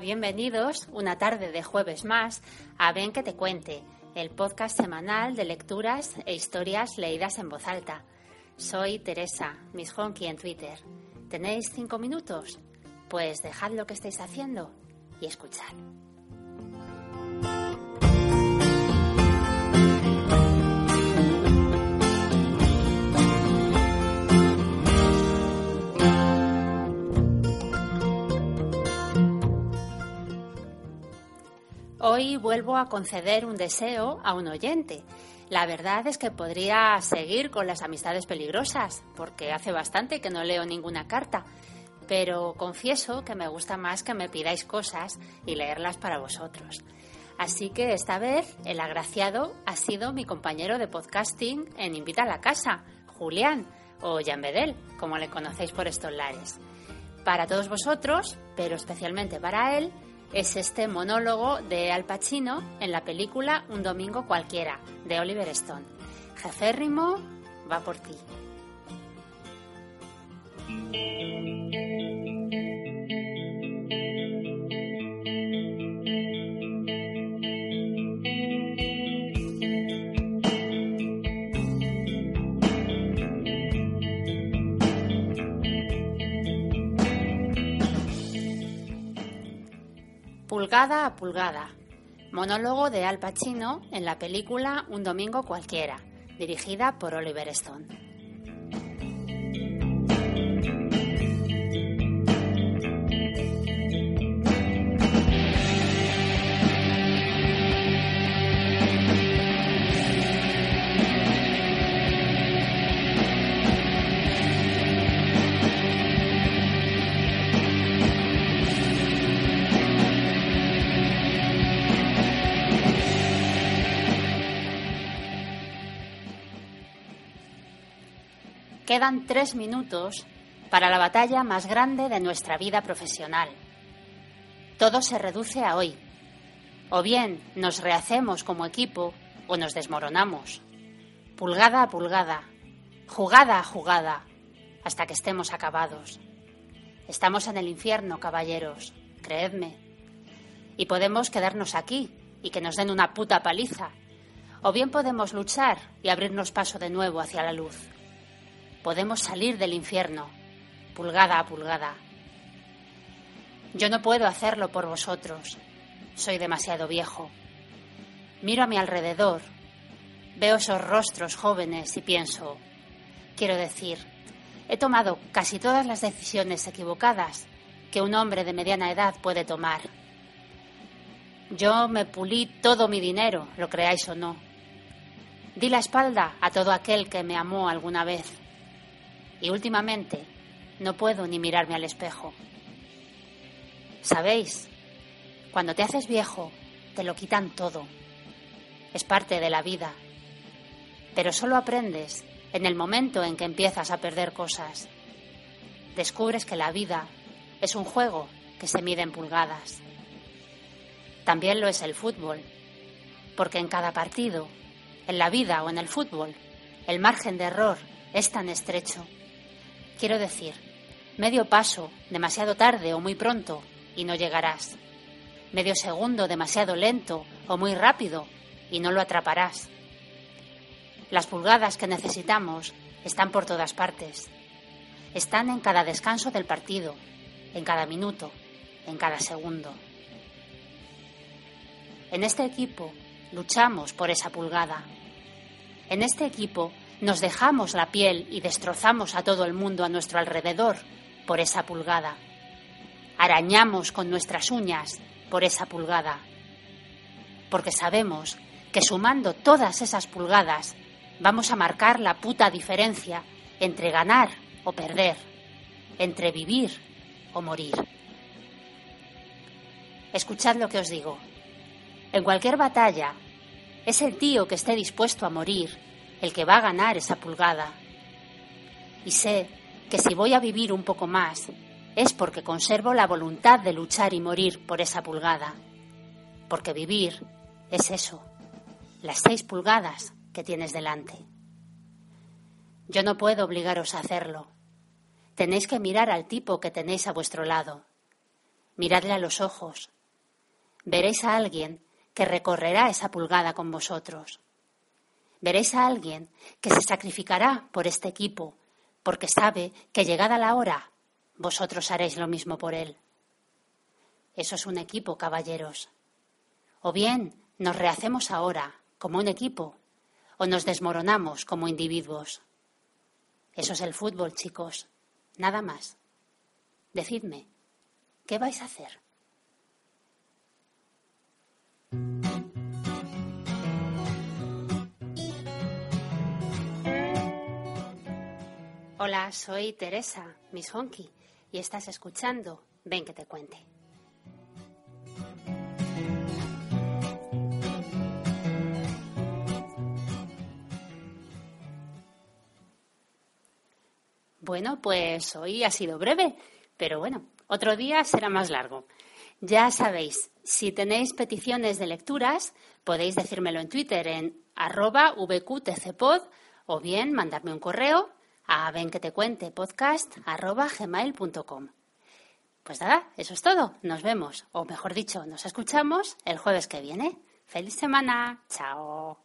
Bienvenidos una tarde de jueves más a Ven que te cuente, el podcast semanal de lecturas e historias leídas en voz alta. Soy Teresa, Miss Honky en Twitter. ¿Tenéis cinco minutos? Pues dejad lo que estáis haciendo y escuchad. Hoy vuelvo a conceder un deseo a un oyente. La verdad es que podría seguir con las amistades peligrosas, porque hace bastante que no leo ninguna carta, pero confieso que me gusta más que me pidáis cosas y leerlas para vosotros. Así que esta vez el agraciado ha sido mi compañero de podcasting en Invita a la Casa, Julián, o Jan Bedel, como le conocéis por estos lares. Para todos vosotros, pero especialmente para él, es este monólogo de Al Pacino en la película Un domingo cualquiera, de Oliver Stone. Jeférrimo, va por ti. Pulgada a pulgada. Monólogo de Al Pacino en la película Un domingo cualquiera, dirigida por Oliver Stone. Quedan tres minutos para la batalla más grande de nuestra vida profesional. Todo se reduce a hoy. O bien nos rehacemos como equipo o nos desmoronamos. Pulgada a pulgada, jugada a jugada, hasta que estemos acabados. Estamos en el infierno, caballeros, creedme. Y podemos quedarnos aquí y que nos den una puta paliza. O bien podemos luchar y abrirnos paso de nuevo hacia la luz podemos salir del infierno, pulgada a pulgada. Yo no puedo hacerlo por vosotros, soy demasiado viejo. Miro a mi alrededor, veo esos rostros jóvenes y pienso, quiero decir, he tomado casi todas las decisiones equivocadas que un hombre de mediana edad puede tomar. Yo me pulí todo mi dinero, lo creáis o no. Di la espalda a todo aquel que me amó alguna vez y últimamente no puedo ni mirarme al espejo. ¿Sabéis? Cuando te haces viejo, te lo quitan todo. Es parte de la vida. Pero solo aprendes en el momento en que empiezas a perder cosas. Descubres que la vida es un juego que se mide en pulgadas. También lo es el fútbol, porque en cada partido, en la vida o en el fútbol, el margen de error es tan estrecho Quiero decir, medio paso demasiado tarde o muy pronto y no llegarás. Medio segundo demasiado lento o muy rápido y no lo atraparás. Las pulgadas que necesitamos están por todas partes. Están en cada descanso del partido, en cada minuto, en cada segundo. En este equipo luchamos por esa pulgada. En este equipo nos dejamos la piel y destrozamos a todo el mundo a nuestro alrededor por esa pulgada. Arañamos con nuestras uñas por esa pulgada. Porque sabemos que sumando todas esas pulgadas vamos a marcar la puta diferencia entre ganar o perder. entre vivir o morir. Escuchad lo que os digo. En cualquier batalla, es el tío que esté dispuesto a morir el que va a ganar esa pulgada. Y sé que si voy a vivir un poco más, es porque conservo la voluntad de luchar y morir por esa pulgada. Porque vivir es eso, las seis pulgadas que tienes delante. Yo no puedo obligaros a hacerlo. Tenéis que mirar al tipo que tenéis a vuestro lado. Miradle a los ojos. Veréis a alguien que recorrerá esa pulgada con vosotros. Veréis a alguien que se sacrificará por este equipo, porque sabe que llegada la hora, vosotros haréis lo mismo por él. Eso es un equipo, caballeros. O bien nos rehacemos ahora, como un equipo, o nos desmoronamos como individuos. Eso es el fútbol, chicos. Nada más. Decidme, ¿qué vais a hacer? Hola, soy Teresa, Miss Honky, y estás escuchando Ven que te cuente. Bueno, pues hoy ha sido breve, pero bueno, otro día será más largo. Ya sabéis, si tenéis peticiones de lecturas, podéis decírmelo en Twitter en arroba vqtcpod o bien mandarme un correo a ven que te cuente podcast arroba gmail.com. Pues nada, eso es todo. Nos vemos, o mejor dicho, nos escuchamos el jueves que viene. ¡Feliz semana! ¡Chao!